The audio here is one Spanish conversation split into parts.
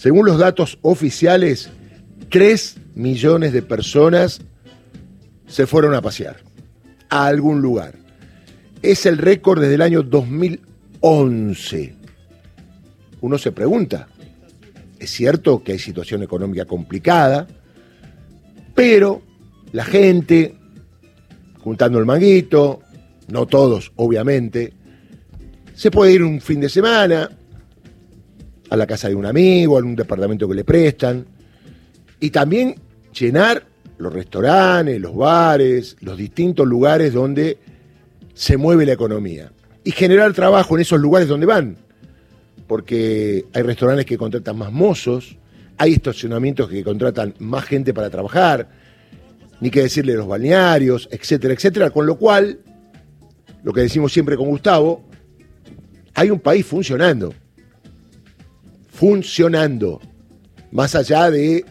Según los datos oficiales, 3 millones de personas se fueron a pasear a algún lugar. Es el récord desde el año 2011. Uno se pregunta, es cierto que hay situación económica complicada, pero la gente, juntando el manguito, no todos, obviamente, se puede ir un fin de semana a la casa de un amigo, a un departamento que le prestan, y también llenar los restaurantes, los bares, los distintos lugares donde se mueve la economía. Y generar trabajo en esos lugares donde van. Porque hay restaurantes que contratan más mozos, hay estacionamientos que contratan más gente para trabajar, ni que decirle los balnearios, etcétera, etcétera. Con lo cual, lo que decimos siempre con Gustavo, hay un país funcionando. Funcionando. Más allá de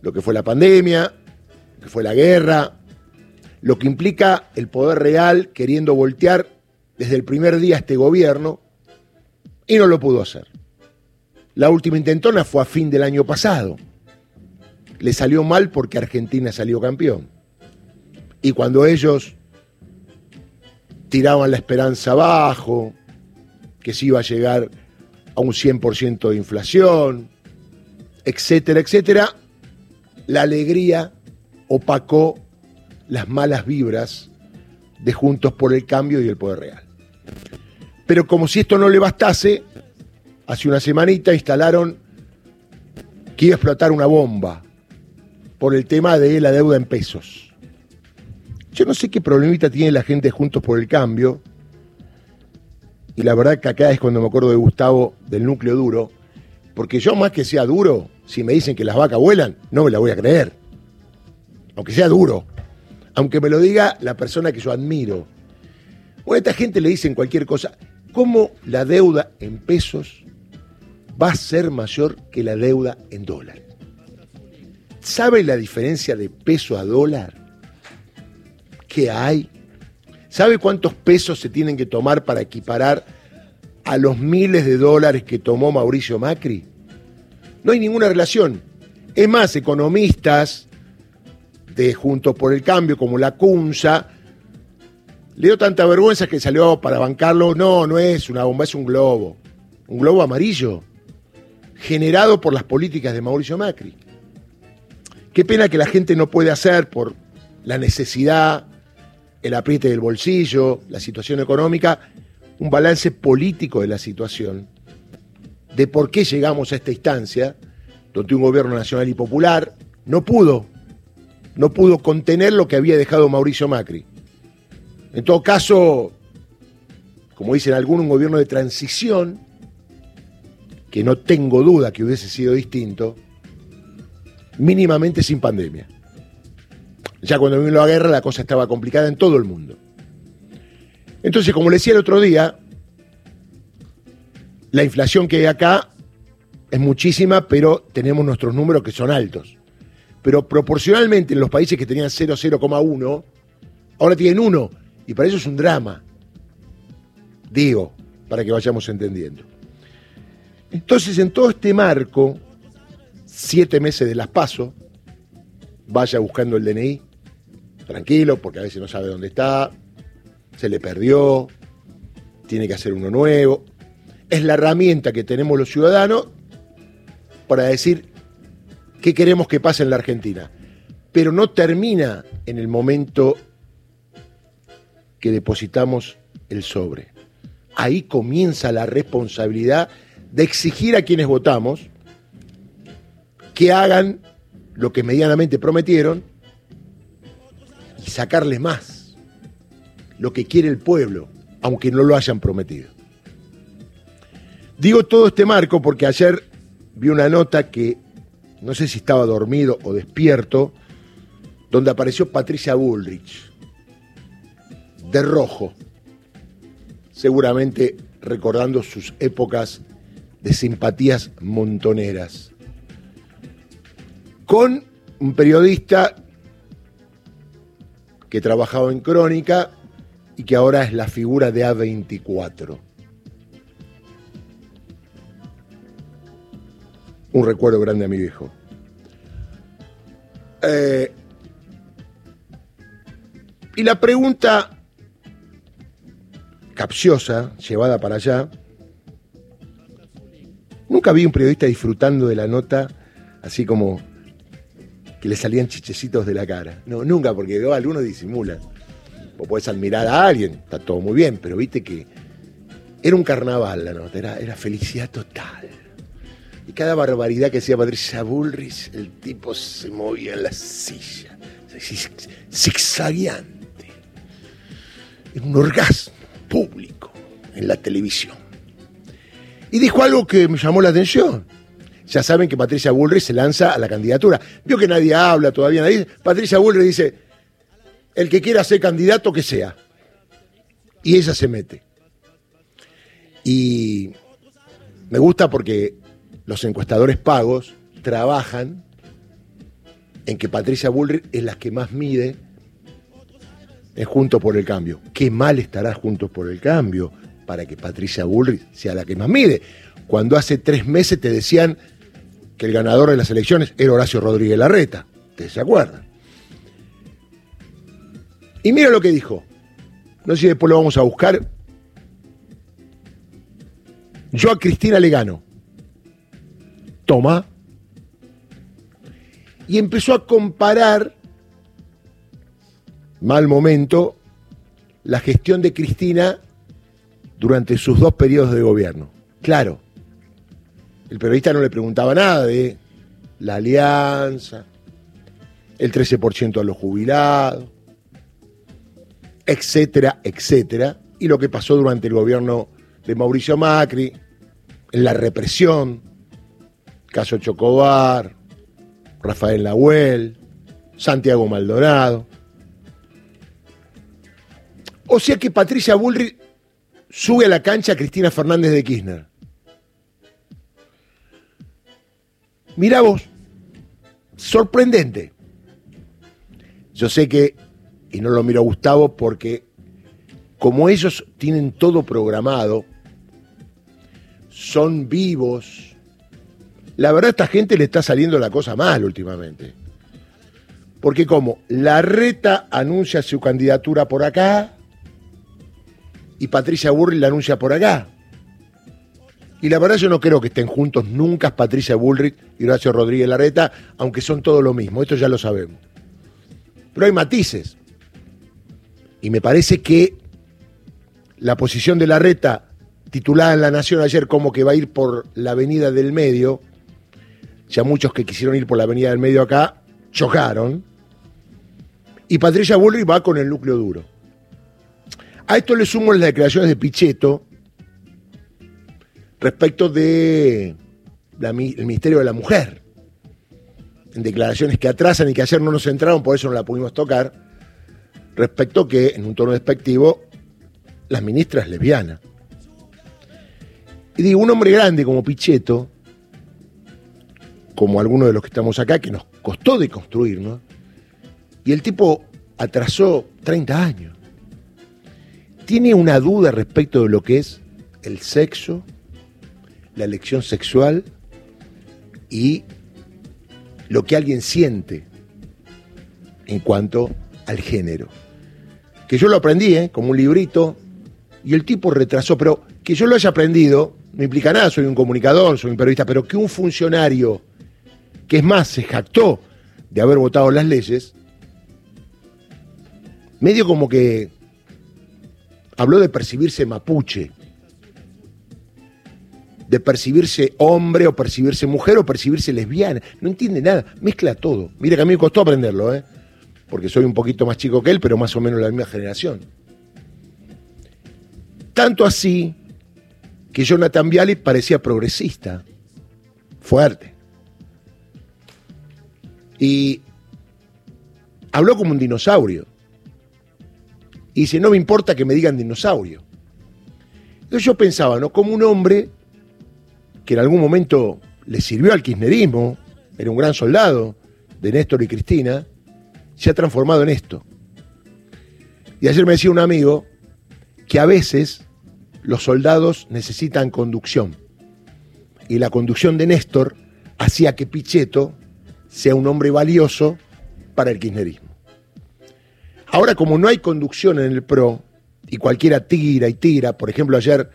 lo que fue la pandemia, que fue la guerra, lo que implica el poder real queriendo voltear desde el primer día este gobierno, y no lo pudo hacer. La última intentona fue a fin del año pasado. Le salió mal porque Argentina salió campeón. Y cuando ellos tiraban la esperanza abajo, que se iba a llegar a un 100% de inflación, etcétera, etcétera, la alegría opacó las malas vibras de Juntos por el Cambio y el Poder Real. Pero como si esto no le bastase, hace una semanita instalaron que iba a explotar una bomba por el tema de la deuda en pesos. Yo no sé qué problemita tiene la gente Juntos por el Cambio, y la verdad que acá es cuando me acuerdo de Gustavo del núcleo duro, porque yo más que sea duro, si me dicen que las vacas vuelan, no me la voy a creer aunque sea duro, aunque me lo diga la persona que yo admiro. O a esta gente le dicen cualquier cosa. ¿Cómo la deuda en pesos va a ser mayor que la deuda en dólar? ¿Sabe la diferencia de peso a dólar? ¿Qué hay? ¿Sabe cuántos pesos se tienen que tomar para equiparar a los miles de dólares que tomó Mauricio Macri? No hay ninguna relación. Es más, economistas, de Juntos por el Cambio, como la CUNSA, le dio tanta vergüenza que salió para bancarlo. No, no es una bomba, es un globo. Un globo amarillo, generado por las políticas de Mauricio Macri. Qué pena que la gente no puede hacer por la necesidad, el apriete del bolsillo, la situación económica, un balance político de la situación, de por qué llegamos a esta instancia, donde un gobierno nacional y popular no pudo no pudo contener lo que había dejado Mauricio Macri. En todo caso, como dicen algunos, un gobierno de transición, que no tengo duda que hubiese sido distinto, mínimamente sin pandemia. Ya cuando vino la guerra la cosa estaba complicada en todo el mundo. Entonces, como le decía el otro día, la inflación que hay acá es muchísima, pero tenemos nuestros números que son altos pero proporcionalmente en los países que tenían 0, 0,1, ahora tienen 1, y para eso es un drama. Digo, para que vayamos entendiendo. Entonces, en todo este marco, siete meses de las paso, vaya buscando el DNI, tranquilo, porque a veces no sabe dónde está, se le perdió, tiene que hacer uno nuevo. Es la herramienta que tenemos los ciudadanos para decir, qué queremos que pase en la Argentina. Pero no termina en el momento que depositamos el sobre. Ahí comienza la responsabilidad de exigir a quienes votamos que hagan lo que medianamente prometieron y sacarles más, lo que quiere el pueblo, aunque no lo hayan prometido. Digo todo este marco porque ayer vi una nota que no sé si estaba dormido o despierto, donde apareció Patricia Bullrich, de rojo, seguramente recordando sus épocas de simpatías montoneras, con un periodista que trabajaba en Crónica y que ahora es la figura de A24. un recuerdo grande a mi viejo. Eh, y la pregunta capciosa, llevada para allá, nunca vi un periodista disfrutando de la nota así como que le salían chichecitos de la cara. No, nunca, porque veo algunos disimulan. O puedes admirar a alguien, está todo muy bien, pero viste que era un carnaval la nota, era, era felicidad total. Y cada barbaridad que hacía Patricia Bullrich, el tipo se movía en la silla, zigzagueante. Era un orgasmo público en la televisión. Y dijo algo que me llamó la atención. Ya saben que Patricia Bullrich se lanza a la candidatura. Vio que nadie habla todavía, nadie. Patricia Bullrich dice: el que quiera ser candidato, que sea. Y ella se mete. Y me gusta porque los encuestadores pagos trabajan en que Patricia Bullrich es la que más mide en Juntos por el Cambio. Qué mal estará Juntos por el Cambio para que Patricia Bullrich sea la que más mide. Cuando hace tres meses te decían que el ganador de las elecciones era Horacio Rodríguez Larreta. ¿Ustedes se acuerdan? Y mira lo que dijo. No sé si después lo vamos a buscar. Yo a Cristina le gano. Toma. Y empezó a comparar, mal momento, la gestión de Cristina durante sus dos periodos de gobierno. Claro, el periodista no le preguntaba nada de la alianza, el 13% a los jubilados, etcétera, etcétera, y lo que pasó durante el gobierno de Mauricio Macri, en la represión, caso Chocobar, Rafael Nahuel, Santiago Maldonado. O sea que Patricia Bullrich sube a la cancha Cristina Fernández de Kirchner. Mirá vos, sorprendente. Yo sé que y no lo miro a Gustavo porque como ellos tienen todo programado, son vivos, la verdad a esta gente le está saliendo la cosa mal últimamente. Porque como la reta anuncia su candidatura por acá y Patricia Burri la anuncia por acá. Y la verdad yo no creo que estén juntos nunca Patricia Bullrich y Horacio Rodríguez Larreta, aunque son todo lo mismo, esto ya lo sabemos. Pero hay matices. Y me parece que la posición de la reta, titulada en La Nación ayer como que va a ir por la avenida del medio, ya muchos que quisieron ir por la avenida del medio acá, chocaron. Y Patricia Bullrich va con el núcleo duro. A esto le sumo las declaraciones de Pichetto respecto de el Ministerio de la Mujer. En declaraciones que atrasan y que ayer no nos entraron, por eso no la pudimos tocar respecto que, en un tono despectivo, la ministra es lesbiana. Y digo, un hombre grande como Pichetto, como algunos de los que estamos acá, que nos costó de construir, ¿no? Y el tipo atrasó 30 años. Tiene una duda respecto de lo que es el sexo, la elección sexual y lo que alguien siente en cuanto al género que yo lo aprendí, ¿eh? como un librito, y el tipo retrasó, pero que yo lo haya aprendido no implica nada, soy un comunicador, soy un periodista, pero que un funcionario, que es más, se jactó de haber votado las leyes, medio como que habló de percibirse mapuche, de percibirse hombre o percibirse mujer o percibirse lesbiana, no entiende nada, mezcla todo. Mira que a mí me costó aprenderlo, ¿eh? porque soy un poquito más chico que él, pero más o menos la misma generación. Tanto así que Jonathan Viale parecía progresista, fuerte. Y habló como un dinosaurio. Y dice, no me importa que me digan dinosaurio. Entonces yo pensaba, ¿no? Como un hombre que en algún momento le sirvió al kirchnerismo, era un gran soldado de Néstor y Cristina, se ha transformado en esto. Y ayer me decía un amigo que a veces los soldados necesitan conducción. Y la conducción de Néstor hacía que Pichetto sea un hombre valioso para el kirchnerismo. Ahora, como no hay conducción en el PRO, y cualquiera tira y tira, por ejemplo, ayer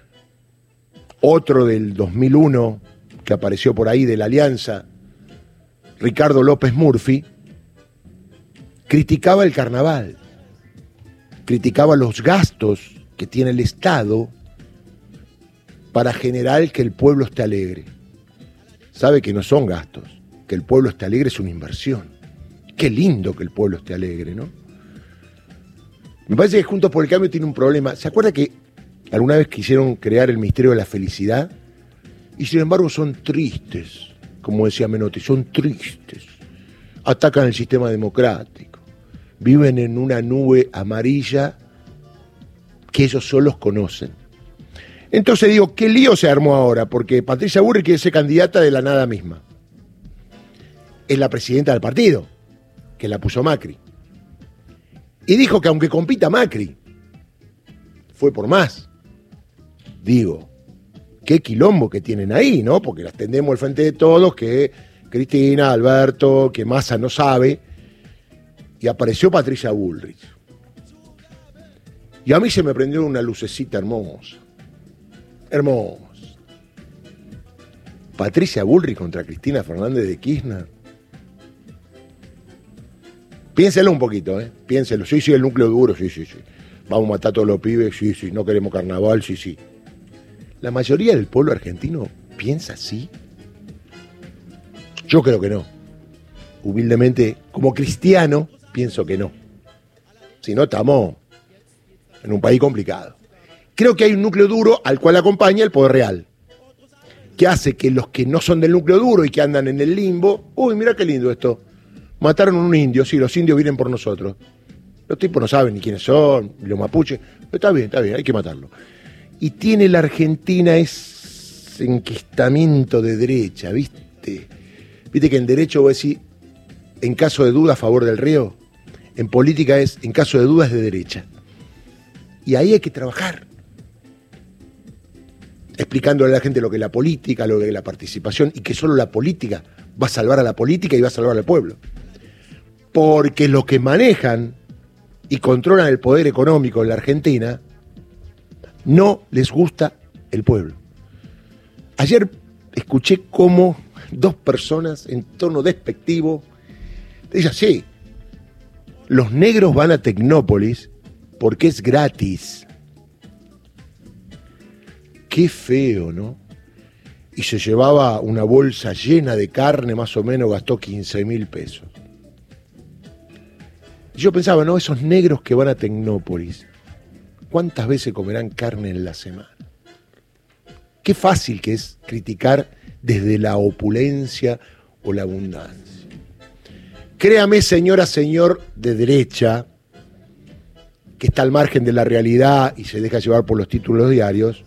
otro del 2001 que apareció por ahí de la Alianza, Ricardo López Murphy, criticaba el carnaval, criticaba los gastos que tiene el Estado para generar que el pueblo esté alegre. Sabe que no son gastos, que el pueblo esté alegre es una inversión. Qué lindo que el pueblo esté alegre, ¿no? Me parece que Juntos por el Cambio tiene un problema. ¿Se acuerda que alguna vez quisieron crear el misterio de la felicidad? Y sin embargo son tristes, como decía Menotti, son tristes. Atacan el sistema democrático. Viven en una nube amarilla que ellos solos conocen. Entonces digo, ¿qué lío se armó ahora? Porque Patricia Burri quiere ser candidata de la nada misma. Es la presidenta del partido, que la puso Macri. Y dijo que aunque compita Macri, fue por más. Digo, qué quilombo que tienen ahí, ¿no? Porque las tendemos al frente de todos, que Cristina, Alberto, que Massa no sabe. Y apareció Patricia Bullrich. Y a mí se me prendió una lucecita hermosa. Hermosa. Patricia Bullrich contra Cristina Fernández de Kirchner. Piénselo un poquito, ¿eh? Piénselo. Sí, sí, el núcleo duro, sí, sí, sí. Vamos a matar a todos los pibes, sí, sí. No queremos carnaval, sí, sí. ¿La mayoría del pueblo argentino piensa así? Yo creo que no. Humildemente, como cristiano, pienso que no. Si no, estamos en un país complicado. Creo que hay un núcleo duro al cual acompaña el poder real, que hace que los que no son del núcleo duro y que andan en el limbo, uy, mira qué lindo esto, mataron a un indio, sí, los indios vienen por nosotros. Los tipos no saben ni quiénes son, los mapuches, está bien, está bien, hay que matarlo. Y tiene la Argentina ese enquistamiento de derecha, ¿viste? ¿Viste que en derecho vos decís, en caso de duda a favor del río? En política es, en caso de duda es de derecha. Y ahí hay que trabajar. Explicándole a la gente lo que es la política, lo que es la participación, y que solo la política va a salvar a la política y va a salvar al pueblo. Porque los que manejan y controlan el poder económico en la Argentina no les gusta el pueblo. Ayer escuché cómo dos personas en tono despectivo dicen, sí, los negros van a Tecnópolis porque es gratis. Qué feo, ¿no? Y se llevaba una bolsa llena de carne, más o menos gastó 15 mil pesos. Yo pensaba, ¿no? Esos negros que van a Tecnópolis, ¿cuántas veces comerán carne en la semana? Qué fácil que es criticar desde la opulencia o la abundancia. Créame, señora, señor de derecha, que está al margen de la realidad y se deja llevar por los títulos diarios,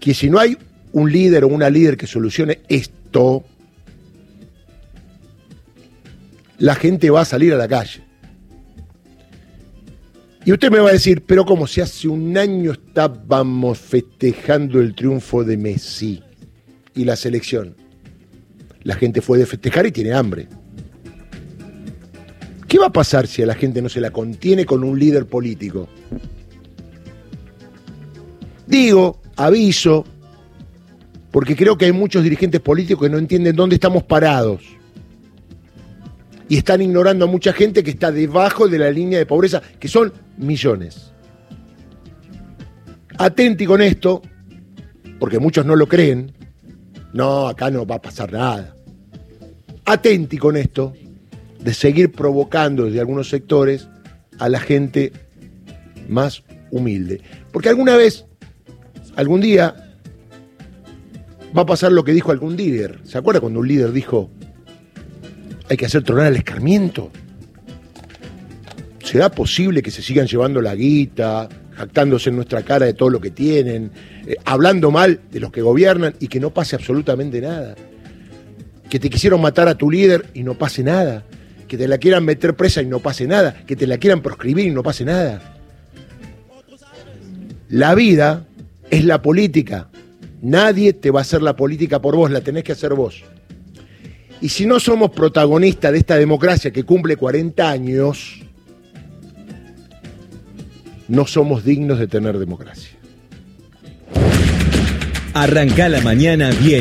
que si no hay un líder o una líder que solucione esto, la gente va a salir a la calle. Y usted me va a decir, pero como si hace un año estábamos festejando el triunfo de Messi y la selección. La gente fue de festejar y tiene hambre. ¿Qué va a pasar si a la gente no se la contiene con un líder político? Digo, aviso, porque creo que hay muchos dirigentes políticos que no entienden dónde estamos parados. Y están ignorando a mucha gente que está debajo de la línea de pobreza, que son millones. Atenti con esto, porque muchos no lo creen. No, acá no va a pasar nada. Atenti con esto, de seguir provocando desde algunos sectores a la gente más humilde. Porque alguna vez, algún día, va a pasar lo que dijo algún líder. ¿Se acuerda cuando un líder dijo, hay que hacer tronar el escarmiento? ¿Será posible que se sigan llevando la guita, jactándose en nuestra cara de todo lo que tienen, eh, hablando mal de los que gobiernan y que no pase absolutamente nada? Que te quisieron matar a tu líder y no pase nada que te la quieran meter presa y no pase nada, que te la quieran proscribir y no pase nada. La vida es la política. Nadie te va a hacer la política por vos, la tenés que hacer vos. Y si no somos protagonistas de esta democracia que cumple 40 años, no somos dignos de tener democracia. Arranca la mañana bien.